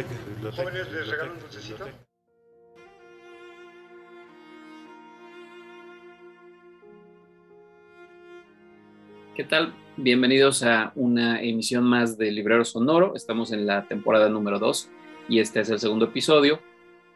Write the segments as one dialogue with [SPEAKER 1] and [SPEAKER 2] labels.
[SPEAKER 1] Biblioteca, biblioteca.
[SPEAKER 2] Jóvenes les regalan un dulcecito.
[SPEAKER 3] ¿Qué tal? Bienvenidos a una emisión más de Librero Sonoro. Estamos en la temporada número 2 y este es el segundo episodio.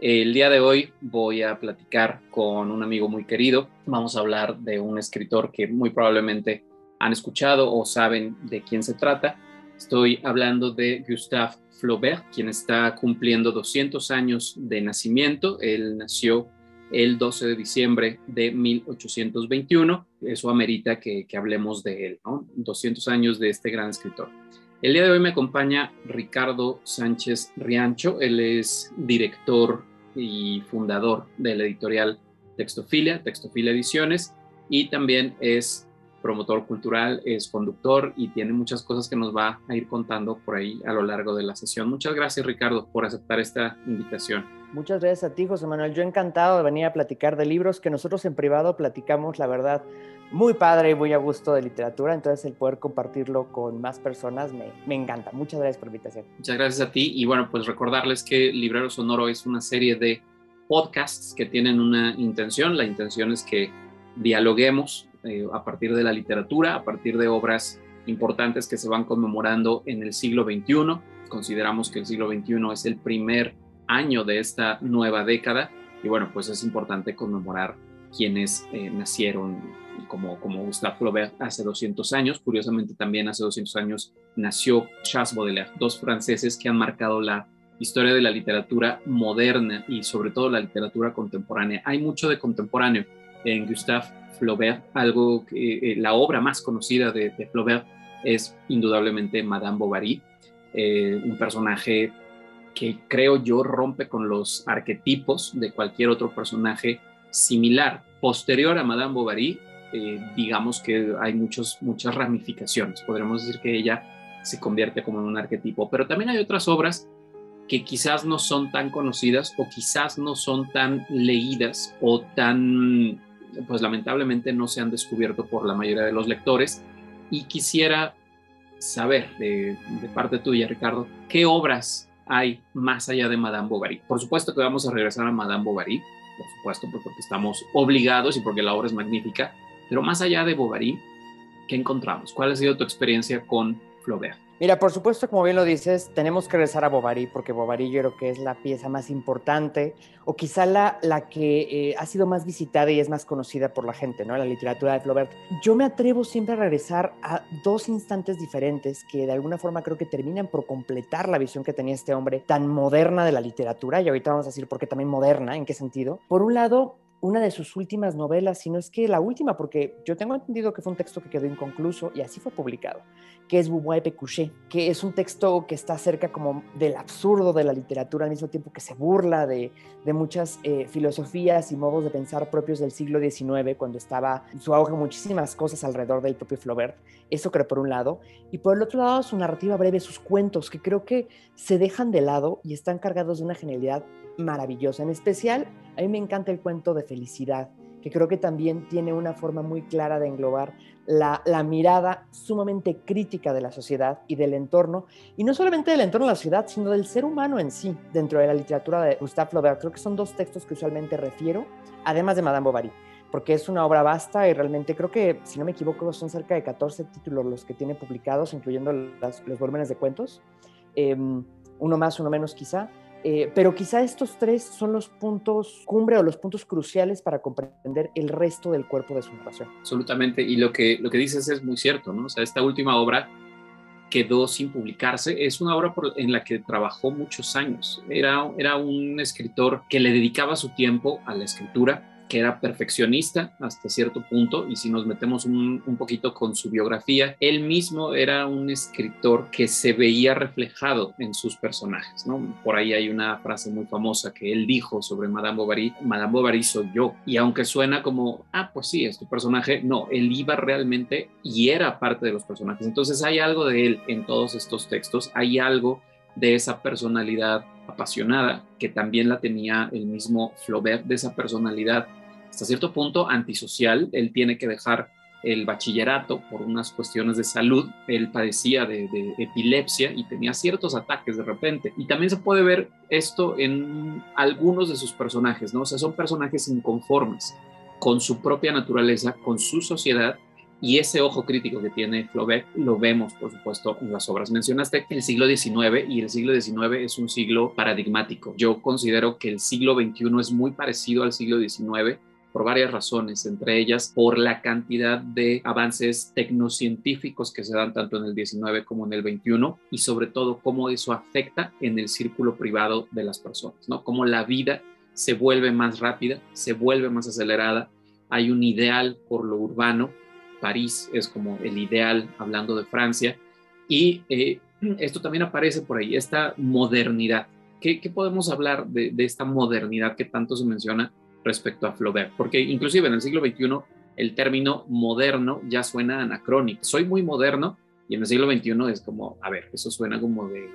[SPEAKER 3] El día de hoy voy a platicar con un amigo muy querido. Vamos a hablar de un escritor que muy probablemente han escuchado o saben de quién se trata. Estoy hablando de Gustave Flaubert, quien está cumpliendo 200 años de nacimiento. Él nació el 12 de diciembre de 1821. Eso amerita que, que hablemos de él, ¿no? 200 años de este gran escritor. El día de hoy me acompaña Ricardo Sánchez Riancho. Él es director y fundador de la editorial Textofilia, Textofilia Ediciones, y también es promotor cultural, es conductor y tiene muchas cosas que nos va a ir contando por ahí a lo largo de la sesión. Muchas gracias, Ricardo, por aceptar esta invitación.
[SPEAKER 4] Muchas gracias a ti, José Manuel. Yo encantado de venir a platicar de libros que nosotros en privado platicamos, la verdad, muy padre y muy a gusto de literatura. Entonces, el poder compartirlo con más personas me, me encanta. Muchas gracias por la invitación.
[SPEAKER 3] Muchas gracias a ti. Y bueno, pues recordarles que Librero Sonoro es una serie de podcasts que tienen una intención. La intención es que dialoguemos eh, a partir de la literatura, a partir de obras importantes que se van conmemorando en el siglo XXI. Consideramos que el siglo XXI es el primer año de esta nueva década y bueno, pues es importante conmemorar quienes eh, nacieron como, como Gustave Flaubert hace 200 años. Curiosamente también hace 200 años nació Charles Baudelaire, dos franceses que han marcado la historia de la literatura moderna y sobre todo la literatura contemporánea. Hay mucho de contemporáneo en Gustave Flaubert, algo que eh, la obra más conocida de, Flaubert es indudablemente Madame Bovary, eh, un personaje que creo yo rompe con los arquetipos de cualquier otro personaje similar. Posterior a Madame Bovary, eh, digamos que hay muchos, muchas ramificaciones. Podríamos decir que ella se convierte como en un arquetipo, pero también hay otras obras que quizás no son tan conocidas o quizás no son tan leídas o tan pues lamentablemente no se han descubierto por la mayoría de los lectores. Y quisiera saber de, de, parte tuya, Ricardo, ¿qué obras hay más allá de Madame Bovary? Por supuesto que vamos a regresar a Madame Bovary, por supuesto, pues porque estamos obligados y porque la obra es magnífica, pero más allá de Bovary, ¿qué encontramos? ¿Cuál ha sido tu experiencia con Flaubert?
[SPEAKER 4] Mira, por supuesto, como bien lo dices, tenemos que regresar a Bovary, porque Bovary yo creo que es la pieza más importante, o quizá la, la que eh, ha sido más visitada y es más conocida por la gente, ¿no? La literatura de Flaubert. Yo me atrevo siempre a regresar a dos instantes diferentes que de alguna forma creo que terminan por completar la visión que tenía este hombre tan moderna de la literatura, y ahorita vamos a decir por qué también moderna, en qué sentido. Por un lado, una de sus últimas novelas, si no es que la última, porque yo tengo entendido que fue un texto que quedó inconcluso y así fue publicado, que es Boubois et Pécuchet, que es un texto que está cerca como del absurdo de la literatura al mismo tiempo que se burla de, de muchas eh, filosofías y modos de pensar propios del siglo XIX, cuando estaba en su auge muchísimas cosas alrededor del propio Flaubert. Eso creo por un lado. Y por el otro lado, su narrativa breve, sus cuentos, que creo que se dejan de lado y están cargados de una genialidad maravillosa. En especial, a mí me encanta el cuento de felicidad, que creo que también tiene una forma muy clara de englobar la, mirada sumamente crítica de la sociedad y del entorno, y no solamente del entorno de la sociedad, sino del ser humano en sí, dentro de la literatura de Gustave Flaubert. Creo que son dos textos que usualmente refiero, además de Madame Bovary, porque es una obra vasta y realmente creo que, si no me equivoco, son cerca de 14 títulos los que tiene publicados, incluyendo los volúmenes de cuentos, eh, uno más, uno menos quizá, eh, pero quizá estos tres son los puntos cumbre o los puntos cruciales para comprender el resto del cuerpo de su narración.
[SPEAKER 3] Absolutamente, y lo que, lo que dices es muy cierto, ¿no? O sea, esta última obra quedó sin publicarse, es una obra en la que trabajó muchos años. Era, era un escritor que le dedicaba su tiempo a la escritura, era perfeccionista hasta cierto punto, y si nos metemos un, un, poquito con su biografía, él mismo era un escritor que se veía reflejado en sus personajes, ¿no? Por ahí hay una frase muy famosa que él dijo sobre Madame Bovary, Madame Bovary soy yo, y aunque suena como, ah, pues sí, es tu personaje, no, él iba realmente y era parte de los personajes, entonces hay algo de él en todos estos textos, hay algo de esa personalidad apasionada, que también la tenía el mismo Flaubert, de esa personalidad hasta cierto punto antisocial. Él tiene que dejar el bachillerato por unas cuestiones de salud. Él padecía de, epilepsia y tenía ciertos ataques de repente. Y también se puede ver esto en algunos de sus personajes, ¿no? O sea, son personajes inconformes con su propia naturaleza, con su sociedad y ese ojo crítico que tiene Flaubert lo vemos, por supuesto, en las obras. Mencionaste el siglo XIX y el siglo XIX es un siglo paradigmático. Yo considero que el siglo XXI es muy parecido al siglo XIX por varias razones, entre ellas por la cantidad de avances tecnocientíficos que se dan tanto en el XIX como en el XXI y sobre todo cómo eso afecta en el círculo privado de las personas, ¿no? Cómo la vida se vuelve más rápida, se vuelve más acelerada, hay un ideal por lo urbano París es como el ideal, hablando de Francia, y eh, esto también aparece por ahí, esta modernidad. ¿Qué, podemos hablar de, esta modernidad que tanto se menciona respecto a Flaubert? Porque inclusive en el siglo XXI el término moderno ya suena anacrónico. Soy muy moderno y en el siglo XXI es como, a ver, eso suena como de,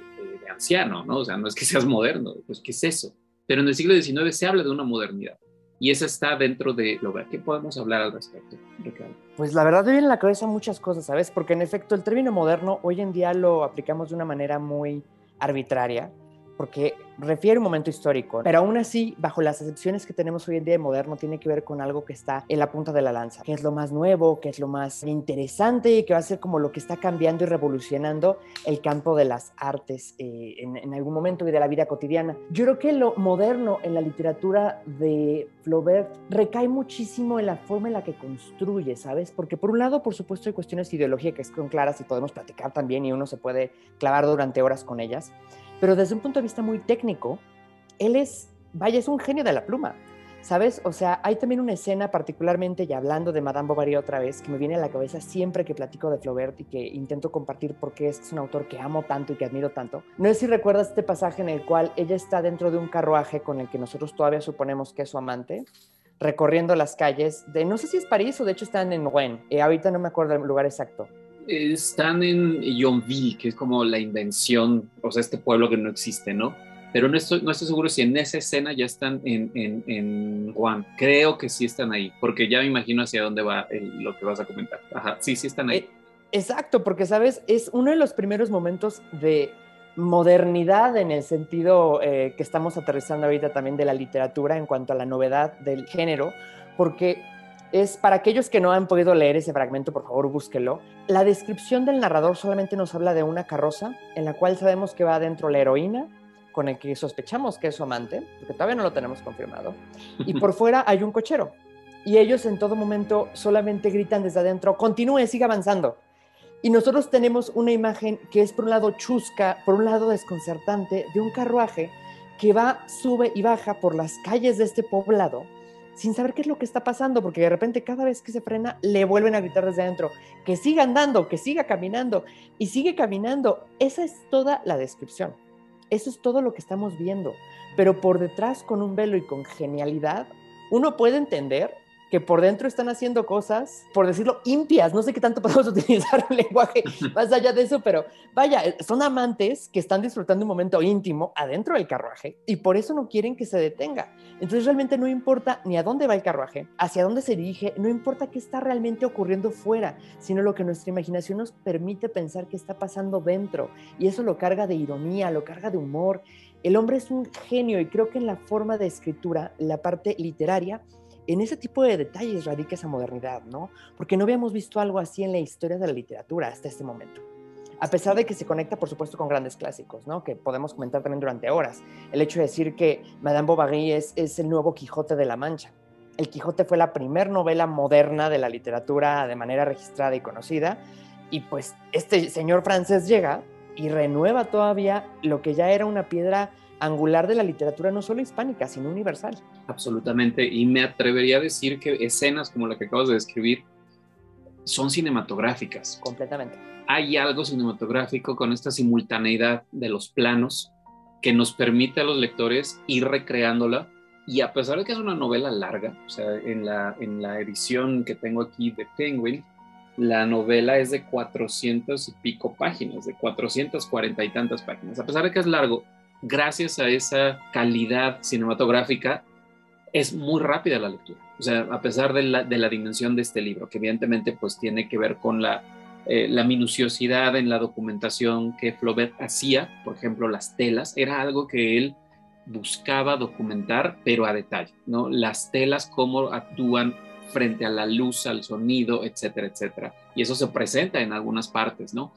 [SPEAKER 3] anciano, ¿no? O sea, no es que seas moderno, pues ¿qué es eso? Pero en el siglo XIX se habla de una modernidad y eso está dentro de lo que podemos hablar al respecto, Ricardo.
[SPEAKER 4] Pues la verdad me viene en la cabeza muchas cosas, ¿sabes? Porque en efecto el término moderno hoy en día lo aplicamos de una manera muy arbitraria porque refiere un momento histórico, pero aún así, bajo las excepciones que tenemos hoy en día de moderno, tiene que ver con algo que está en la punta de la lanza, que es lo más nuevo, que es lo más interesante y que va a ser como lo que está cambiando y revolucionando el campo de las artes eh, en, en, algún momento y de la vida cotidiana. Yo creo que lo moderno en la literatura de Flaubert recae muchísimo en la forma en la que construye, ¿sabes? Porque por un lado, por supuesto, hay cuestiones de ideología que son claras y podemos platicar también y uno se puede clavar durante horas con ellas pero desde un punto de vista muy técnico, él es, vaya, es un genio de la pluma, ¿sabes? O sea, hay también una escena particularmente, y hablando de Madame Bovary otra vez, que me viene a la cabeza siempre que platico de Flaubert y que intento compartir porque es un autor que amo tanto y que admiro tanto. No sé si recuerdas este pasaje en el cual ella está dentro de un carruaje con el que nosotros todavía suponemos que es su amante, recorriendo las calles de, no sé si es París o de hecho están en Rouen, eh, ahorita no me acuerdo el lugar exacto
[SPEAKER 3] están en Yonville, que es como la invención, o sea, este pueblo que no existe, ¿no? Pero no estoy, no estoy seguro si en esa escena ya están en, en, en Juan. Creo que sí están ahí, porque ya me imagino hacia dónde va lo que vas a comentar. Ajá, sí, sí están ahí. Eh,
[SPEAKER 4] exacto, porque, ¿sabes? Es uno de los primeros momentos de modernidad en el sentido eh, que estamos aterrizando ahorita también de la literatura en cuanto a la novedad del género, porque es para aquellos que no han podido leer ese fragmento, por favor búsquelo. La descripción del narrador solamente nos habla de una carroza en la cual sabemos que va adentro la heroína, con el que sospechamos que es su amante, porque todavía no lo tenemos confirmado, y por fuera hay un cochero. Y ellos en todo momento solamente gritan desde adentro, continúe, siga avanzando. Y nosotros tenemos una imagen que es por un lado chusca, por un lado desconcertante, de un carruaje que va, sube y baja por las calles de este poblado sin saber qué es lo que está pasando, porque de repente cada vez que se frena le vuelven a gritar desde adentro, que siga andando, que siga caminando, y sigue caminando. Esa es toda la descripción. Eso es todo lo que estamos viendo. Pero por detrás, con un velo y con genialidad, uno puede entender que por dentro están haciendo cosas, por decirlo, impias. No sé qué tanto podemos utilizar un lenguaje más allá de eso, pero vaya, son amantes que están disfrutando un momento íntimo adentro del carruaje y por eso no quieren que se detenga. Entonces realmente no importa ni a dónde va el carruaje, hacia dónde se dirige, no importa qué está realmente ocurriendo fuera, sino lo que nuestra imaginación nos permite pensar que está pasando dentro. Y eso lo carga de ironía, lo carga de humor. El hombre es un genio y creo que en la forma de escritura, la parte literaria, en ese tipo de detalles radica esa modernidad, ¿no? Porque no habíamos visto algo así en la historia de la literatura hasta este momento. A pesar de que se conecta, por supuesto, con grandes clásicos, ¿no? Que podemos comentar también durante horas. El hecho de decir que Madame Bovary es, es el nuevo Quijote de la Mancha. El Quijote fue la primera novela moderna de la literatura de manera registrada y conocida. Y pues este señor francés llega y renueva todavía lo que ya era una piedra angular de la literatura no solo hispánica, sino universal.
[SPEAKER 3] Absolutamente, y me atrevería a decir que escenas como la que acabas de describir son cinematográficas.
[SPEAKER 4] Completamente.
[SPEAKER 3] Hay algo cinematográfico con esta simultaneidad de los planos que nos permite a los lectores ir recreándola y a pesar de que es una novela larga, o sea, en la, en la edición que tengo aquí de Penguin, la novela es de 400 y pico páginas, de 440 y tantas páginas. A pesar de que es largo, gracias a esa calidad cinematográfica, es muy rápida la lectura. O sea, a pesar de la, de la dimensión de este libro, que evidentemente pues tiene que ver con la, eh, la minuciosidad en la documentación que Flaubert hacía, por ejemplo, las telas, era algo que él buscaba documentar, pero a detalle, ¿no? Las telas, cómo actúan frente a la luz, al sonido, etcétera, etcétera. Y eso se presenta en algunas partes, ¿no?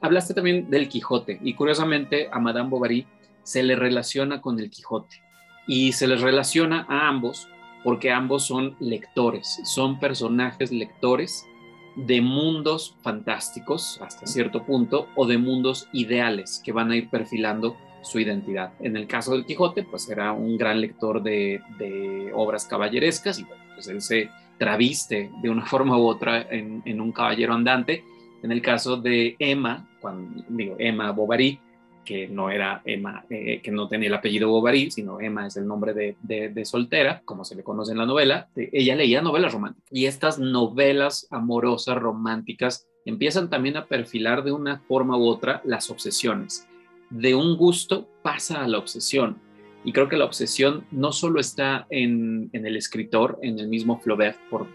[SPEAKER 3] Hablaste también del Quijote y curiosamente a Madame Bovary se le relaciona con el Quijote y se les relaciona a ambos porque ambos son lectores, son personajes lectores de mundos fantásticos hasta cierto punto o de mundos ideales que van a ir perfilando su identidad. En el caso del Quijote, pues era un gran lector de, de obras caballerescas y pues él se traviste de una forma u otra en, un caballero andante. En el caso de Emma, cuando digo Emma Bovary, que no era Emma, eh, que no tenía el apellido Bovary, sino Emma es el nombre de, soltera, como se le conoce en la novela, ella leía novelas románticas. Y estas novelas amorosas, románticas, empiezan también a perfilar de una forma u otra las obsesiones. De un gusto pasa a la obsesión y creo que la obsesión no solo está en, el escritor, en el mismo Flaubert, por,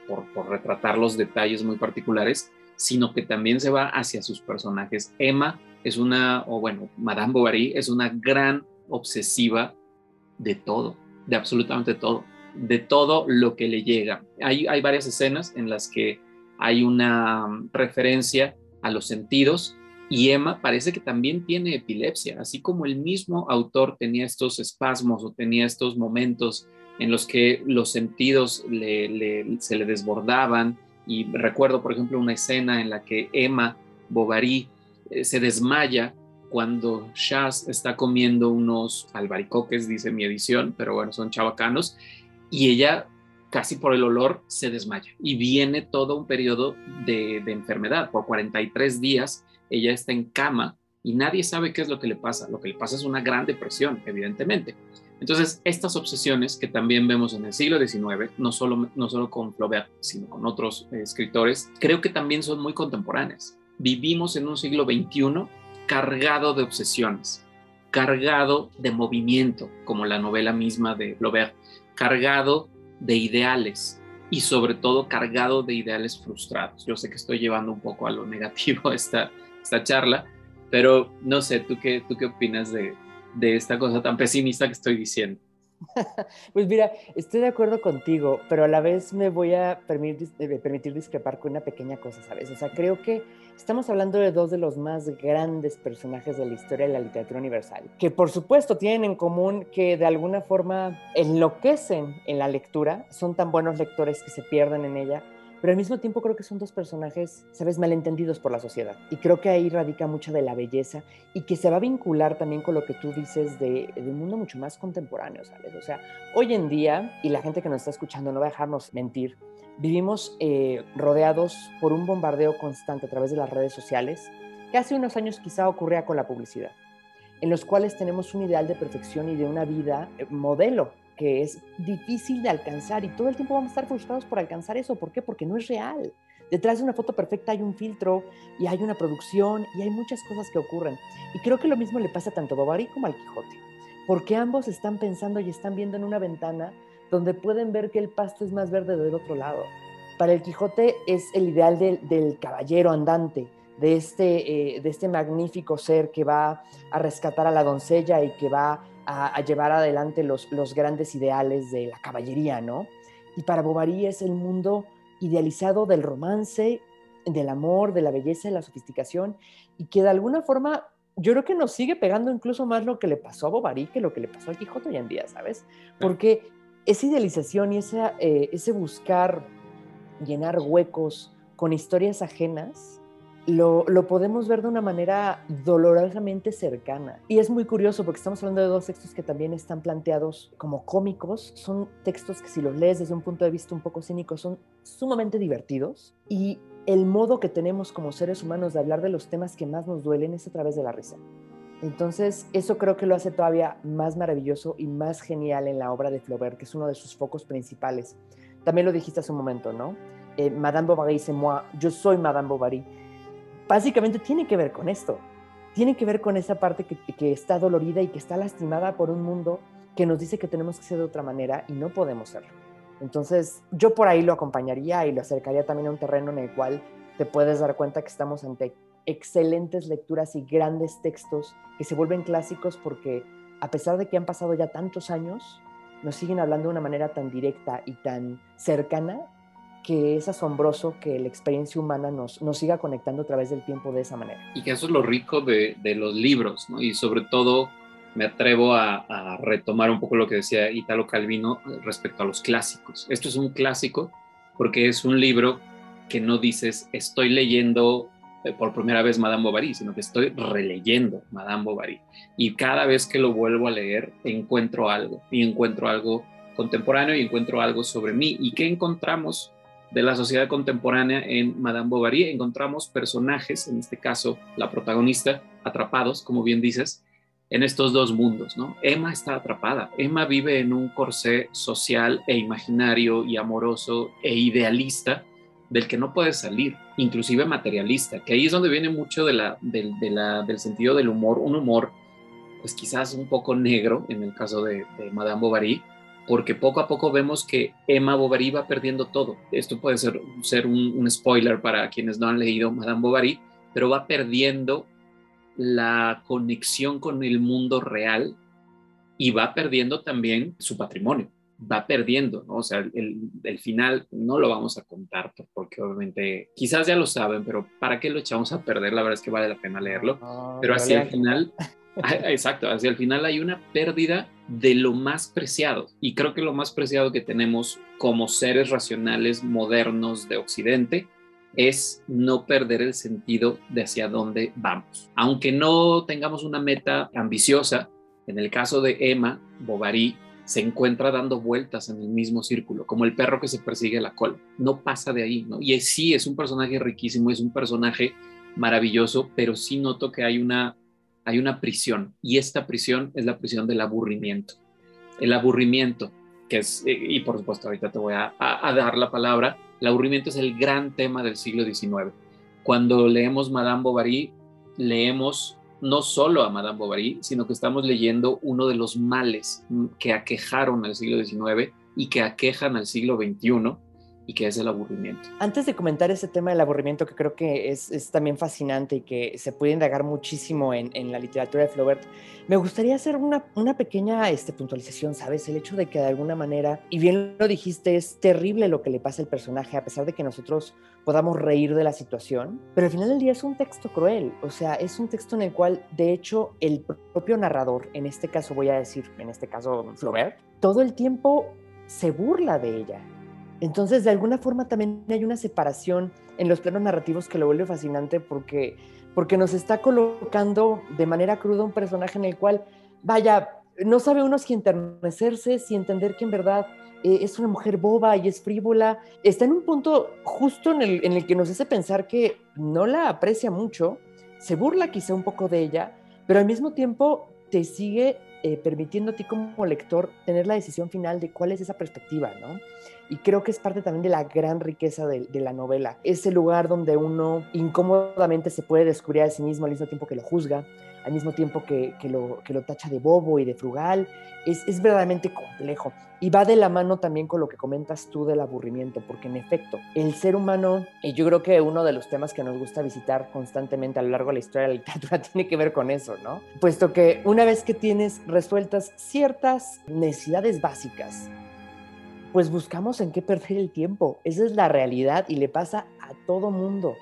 [SPEAKER 3] retratar los detalles muy particulares, sino que también se va hacia sus personajes. Emma es una, o bueno, Madame Bovary es una gran obsesiva de todo, de absolutamente todo, de todo lo que le llega. Hay, hay varias escenas en las que hay una referencia a los sentidos y Emma parece que también tiene epilepsia, así como el mismo autor tenía estos espasmos o tenía estos momentos en los que los sentidos se le desbordaban. Y recuerdo, por ejemplo, una escena en la que Emma Bovary eh, se desmaya cuando Chas está comiendo unos albaricoques, dice mi edición, pero bueno, son chavacanos, y ella casi por el olor se desmaya. Y viene todo un periodo de enfermedad, por 43 días ella está en cama y nadie sabe qué es lo que le pasa. Lo que le pasa es una gran depresión, evidentemente. Entonces, estas obsesiones que también vemos en el siglo XIX, no solo, no solo con Flaubert, sino con otros eh, escritores, creo que también son muy contemporáneas. Vivimos en un siglo XXI cargado de obsesiones, cargado de movimiento, como la novela misma de Flaubert, cargado de ideales, y sobre todo cargado de ideales frustrados. Yo sé que estoy llevando un poco a lo negativo esta, esta charla, pero no sé, ¿tú qué, tú qué opinas de, de esta cosa tan pesimista que estoy diciendo?
[SPEAKER 4] Pues mira, estoy de acuerdo contigo, pero a la vez me voy a permitir, eh, permitir discrepar con una pequeña cosa, ¿sabes? O sea, creo que estamos hablando de dos de los más grandes personajes de la historia de la literatura universal, que por supuesto tienen en común que de alguna forma enloquecen en la lectura, son tan buenos lectores que se pierden en ella, pero al mismo tiempo creo que son dos personajes, sabes, malentendidos por la sociedad. Y creo que ahí radica mucha de la belleza y que se va a vincular también con lo que tú dices de, un mundo mucho más contemporáneo, ¿sabes? O sea, hoy en día, y la gente que nos está escuchando no va a dejarnos mentir, vivimos eh, rodeados por un bombardeo constante a través de las redes sociales, que hace unos años quizá ocurría con la publicidad, en los cuales tenemos un ideal de perfección y de una vida eh, modelo que es difícil de alcanzar y todo el tiempo vamos a estar frustrados por alcanzar eso. ¿Por qué? Porque no es real. Detrás de una foto perfecta hay un filtro y hay una producción y hay muchas cosas que ocurren. Y creo que lo mismo le pasa tanto a Bovary como al Quijote, porque ambos están pensando y están viendo en una ventana donde pueden ver que el pasto es más verde del otro lado. Para el Quijote es el ideal del, caballero andante, de este, eh, de este magnífico ser que va a rescatar a la doncella y que va a, llevar adelante los, los grandes ideales de la caballería, ¿no? Y para Bovary es el mundo idealizado del romance, del amor, de la belleza, de la sofisticación, y que de alguna forma yo creo que nos sigue pegando incluso más lo que le pasó a Bovary que lo que le pasó a Quijote hoy en día, ¿sabes? Porque esa idealización y esa, eh, ese buscar llenar huecos con historias ajenas lo, podemos ver de una manera dolorosamente cercana. Y es muy curioso porque estamos hablando de dos textos que también están planteados como cómicos. Son textos que si los lees desde un punto de vista un poco cínico son sumamente divertidos. Y el modo que tenemos como seres humanos de hablar de los temas que más nos duelen es a través de la risa. Entonces, eso creo que lo hace todavía más maravilloso y más genial en la obra de Flaubert, que es uno de sus focos principales. También lo dijiste hace un momento, ¿no? Eh, Madame Bovary dice, moi, yo soy Madame Bovary básicamente tiene que ver con esto. Tiene que ver con esa parte que, está dolorida y que está lastimada por un mundo que nos dice que tenemos que ser de otra manera y no podemos serlo. Entonces, yo por ahí lo acompañaría y lo acercaría también a un terreno en el cual te puedes dar cuenta que estamos ante excelentes lecturas y grandes textos que se vuelven clásicos porque a pesar de que han pasado ya tantos años, nos siguen hablando de una manera tan directa y tan cercana que es asombroso que la experiencia humana nos, nos siga conectando a través del tiempo de esa manera.
[SPEAKER 3] Y que eso es lo rico de, de los libros, ¿no? Y sobre todo me atrevo a, a, retomar un poco lo que decía Italo Calvino respecto a los clásicos. Esto es un clásico porque es un libro que no dices estoy leyendo eh, por primera vez Madame Bovary, sino que estoy releyendo Madame Bovary. Y cada vez que lo vuelvo a leer, encuentro algo, y encuentro algo contemporáneo y encuentro algo sobre mí. ¿Y qué encontramos de la sociedad contemporánea en Madame Bovary? Encontramos personajes, en este caso la protagonista, atrapados, como bien dices, en estos dos mundos, ¿no? Emma está atrapada. Emma vive en un corsé social e imaginario y amoroso e idealista del que no puede salir, inclusive materialista, que ahí es donde viene mucho del sentido del humor, un humor pues quizás un poco negro en el caso de, Madame Bovary, porque poco a poco vemos que Emma Bovary va perdiendo todo. Esto puede ser, ser un, un spoiler para quienes no han leído Madame Bovary, pero va perdiendo la conexión con el mundo real y va perdiendo también su patrimonio va perdiendo, ¿no? O sea, el, el, final no lo vamos a contar porque obviamente quizás ya lo saben, pero ¿para qué lo echamos a perder? La verdad es que vale la pena leerlo. No, pero hacia el final, exacto, hacia el final hay una pérdida de lo más preciado. Y creo que lo más preciado que tenemos como seres racionales modernos de Occidente es no perder el sentido de hacia dónde vamos. Aunque no tengamos una meta ambiciosa, en el caso de Emma Bovary, se encuentra dando vueltas en el mismo círculo, como el perro que se persigue la cola. No pasa de ahí, ¿no? Y sí, es un personaje riquísimo, es un personaje maravilloso, pero sí noto que hay una, hay una prisión, y esta prisión es la prisión del aburrimiento. El aburrimiento, que es, y por supuesto ahorita te voy a dar la palabra, el aburrimiento es el gran tema del siglo XIX. Cuando leemos Madame Bovary, leemos no solo a Madame Bovary, sino que estamos leyendo uno de los males que aquejaron al siglo XIX y que aquejan al siglo XXI y que es el aburrimiento.
[SPEAKER 4] Antes de comentar ese tema del aburrimiento, que creo que es, también fascinante y que se puede indagar muchísimo en, en, la literatura de Flaubert, me gustaría hacer una, una pequeña este, puntualización, ¿sabes? El hecho de que de alguna manera, y bien lo dijiste, es terrible lo que le pasa al personaje, a pesar de que nosotros podamos reír de la situación, pero al final del día es un texto cruel, o sea, es un texto en el cual, de hecho, el propio narrador, en este caso voy a decir, en este caso Flaubert, todo el tiempo se burla de ella, entonces, de alguna forma también hay una separación en los planos narrativos que lo vuelve fascinante porque, porque nos está colocando de manera cruda un personaje en el cual, vaya, no sabe uno si enternecerse, si entender que en verdad eh, es una mujer boba y es frívola. Está en un punto justo en el, en el que nos hace pensar que no la aprecia mucho, se burla quizá un poco de ella, pero al mismo tiempo te sigue eh, permitiendo a ti como lector tener la decisión final de cuál es esa perspectiva, ¿no? Y creo que es parte también de la gran riqueza de, de, la novela. Ese lugar donde uno incómodamente se puede descubrir a sí mismo al mismo tiempo que lo juzga, al mismo tiempo que, que, lo, que lo, tacha de bobo y de frugal, es, es, verdaderamente complejo. Y va de la mano también con lo que comentas tú del aburrimiento, porque en efecto, el ser humano, y yo creo que uno de los temas que nos gusta visitar constantemente a lo largo de la historia de la literatura tiene que ver con eso, ¿no? Puesto que una vez que tienes resueltas ciertas necesidades básicas, pues buscamos en qué perder el tiempo. Esa es la realidad y le pasa a todo mundo.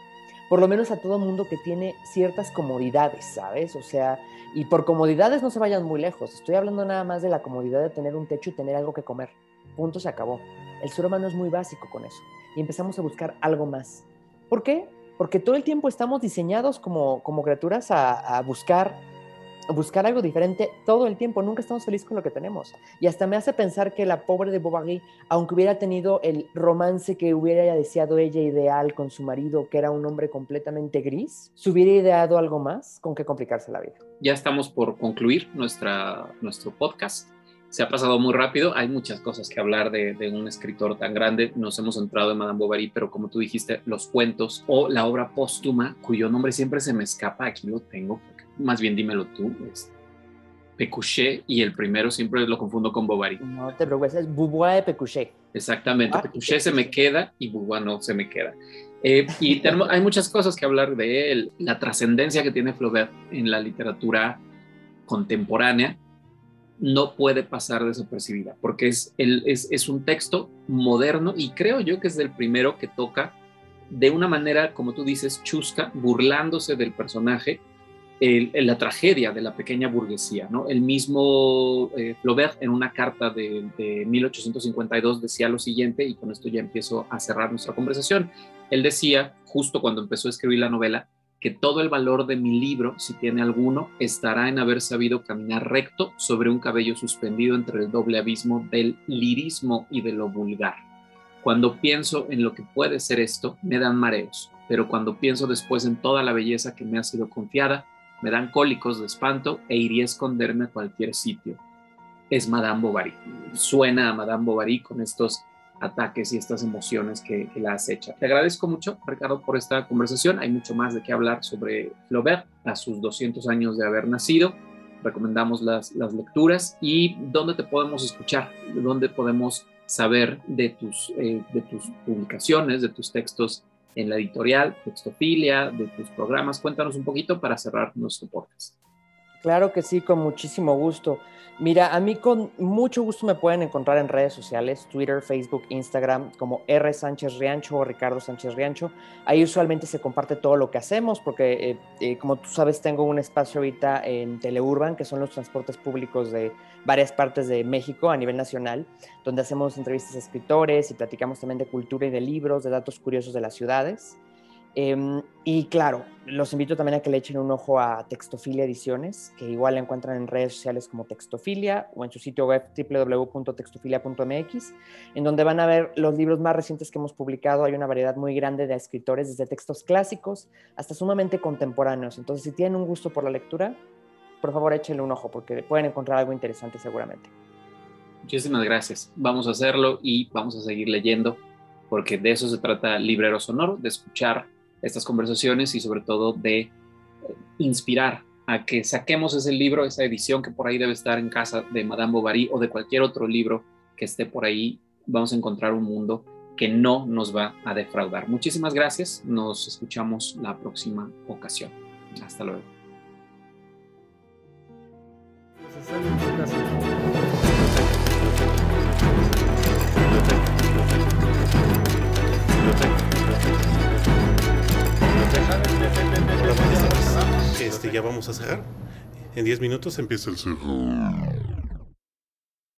[SPEAKER 4] Por lo menos a todo mundo que tiene ciertas comodidades, ¿sabes? O sea, y por comodidades no se vayan muy lejos. Estoy hablando nada más de la comodidad de tener un techo y tener algo que comer. Punto, se acabó. El ser humano es muy básico con eso. Y empezamos a buscar algo más. ¿Por qué? Porque todo el tiempo estamos diseñados como, como criaturas a, a buscar buscar algo diferente todo el tiempo, nunca estamos felices con lo que tenemos. Y hasta me hace pensar que la pobre de Bovary, aunque hubiera tenido el romance que hubiera deseado ella ideal con su marido, que era un hombre completamente gris, se hubiera ideado algo más con que complicarse la vida.
[SPEAKER 3] Ya estamos por concluir nuestra, nuestro podcast. Se ha pasado muy rápido, hay muchas cosas que hablar de, de, un escritor tan grande. Nos hemos entrado en Madame Bovary, pero como tú dijiste, los cuentos o la obra póstuma, cuyo nombre siempre se me escapa, aquí lo tengo, más bien dímelo tú, es Pécuchet y el primero siempre lo confundo con Bovary.
[SPEAKER 4] No te preocupes, es Beauvoir de Pécuchet.
[SPEAKER 3] Exactamente,
[SPEAKER 4] Ah,
[SPEAKER 3] Pécuchet se me queda y Beauvoir no se me queda. Eh, y tenemos- hay muchas cosas que hablar de él, la trascendencia que tiene Flaubert en la literatura contemporánea no puede pasar desapercibida, porque es, un texto moderno y creo yo que es el primero que toca de una manera, como tú dices, chusca, burlándose del personaje, el- la tragedia de la pequeña burguesía. El mismo eh, Flaubert en una carta de 1852 decía lo siguiente, y con esto ya empiezo a cerrar nuestra conversación. Él decía, justo cuando empezó a escribir la novela, que todo el valor de mi libro, si tiene alguno, estará en haber sabido caminar recto sobre un cabello suspendido entre el doble abismo del lirismo y de lo vulgar. Cuando pienso en lo que puede ser esto, me dan mareos, pero cuando pienso después en toda la belleza que me ha sido confiada, me dan cólicos de espanto e iría a esconderme a cualquier sitio. Es Madame Bovary. Suena a Madame Bovary con estos ataques y estas emociones que, que la acecha. Te agradezco mucho, Ricardo, por esta conversación. Hay mucho más de qué hablar sobre Flaubert a sus 200 años de haber nacido. Recomendamos las, las lecturas y dónde te podemos escuchar, dónde podemos saber de tus, eh, de tus publicaciones, de tus textos en la editorial, Textofilia, de tus programas. Cuéntanos un poquito para cerrar nuestro podcast.
[SPEAKER 4] Claro que sí, con muchísimo gusto. Mira, a mí con mucho gusto me pueden encontrar en redes sociales, Twitter, Facebook, Instagram, como R. Sánchez Riancho o Ricardo Sánchez Riancho. Ahí usualmente se comparte todo lo que hacemos, porque eh, eh, como tú sabes, tengo un espacio ahorita en Teleurban, que son los transportes públicos de varias partes de México a nivel nacional, donde hacemos entrevistas a escritores y platicamos también de cultura y de libros, de datos curiosos de las ciudades. Eh, y claro, los invito también a que le echen un ojo a Textofilia Ediciones, que igual encuentran en redes sociales como Textofilia o en su sitio web www.textofilia.mx, en donde van a ver los libros más recientes que hemos publicado. Hay una variedad muy grande de escritores, desde textos clásicos hasta sumamente contemporáneos. Entonces, si tienen un gusto por la lectura, por favor échenle un ojo, porque pueden encontrar algo interesante seguramente.
[SPEAKER 3] Muchísimas gracias. Vamos a hacerlo y vamos a seguir leyendo, porque de eso se trata Librero Sonoro, de escuchar estas conversaciones y sobre todo de eh, inspirar a que saquemos ese libro, esa edición que por ahí debe estar en casa de Madame Bovary o de cualquier otro libro que esté por ahí. Vamos a encontrar un mundo que no nos va a defraudar. Muchísimas gracias. Nos escuchamos la próxima ocasión. Hasta luego.
[SPEAKER 1] Este, ya vamos a cerrar. En 10 minutos empieza el cerro.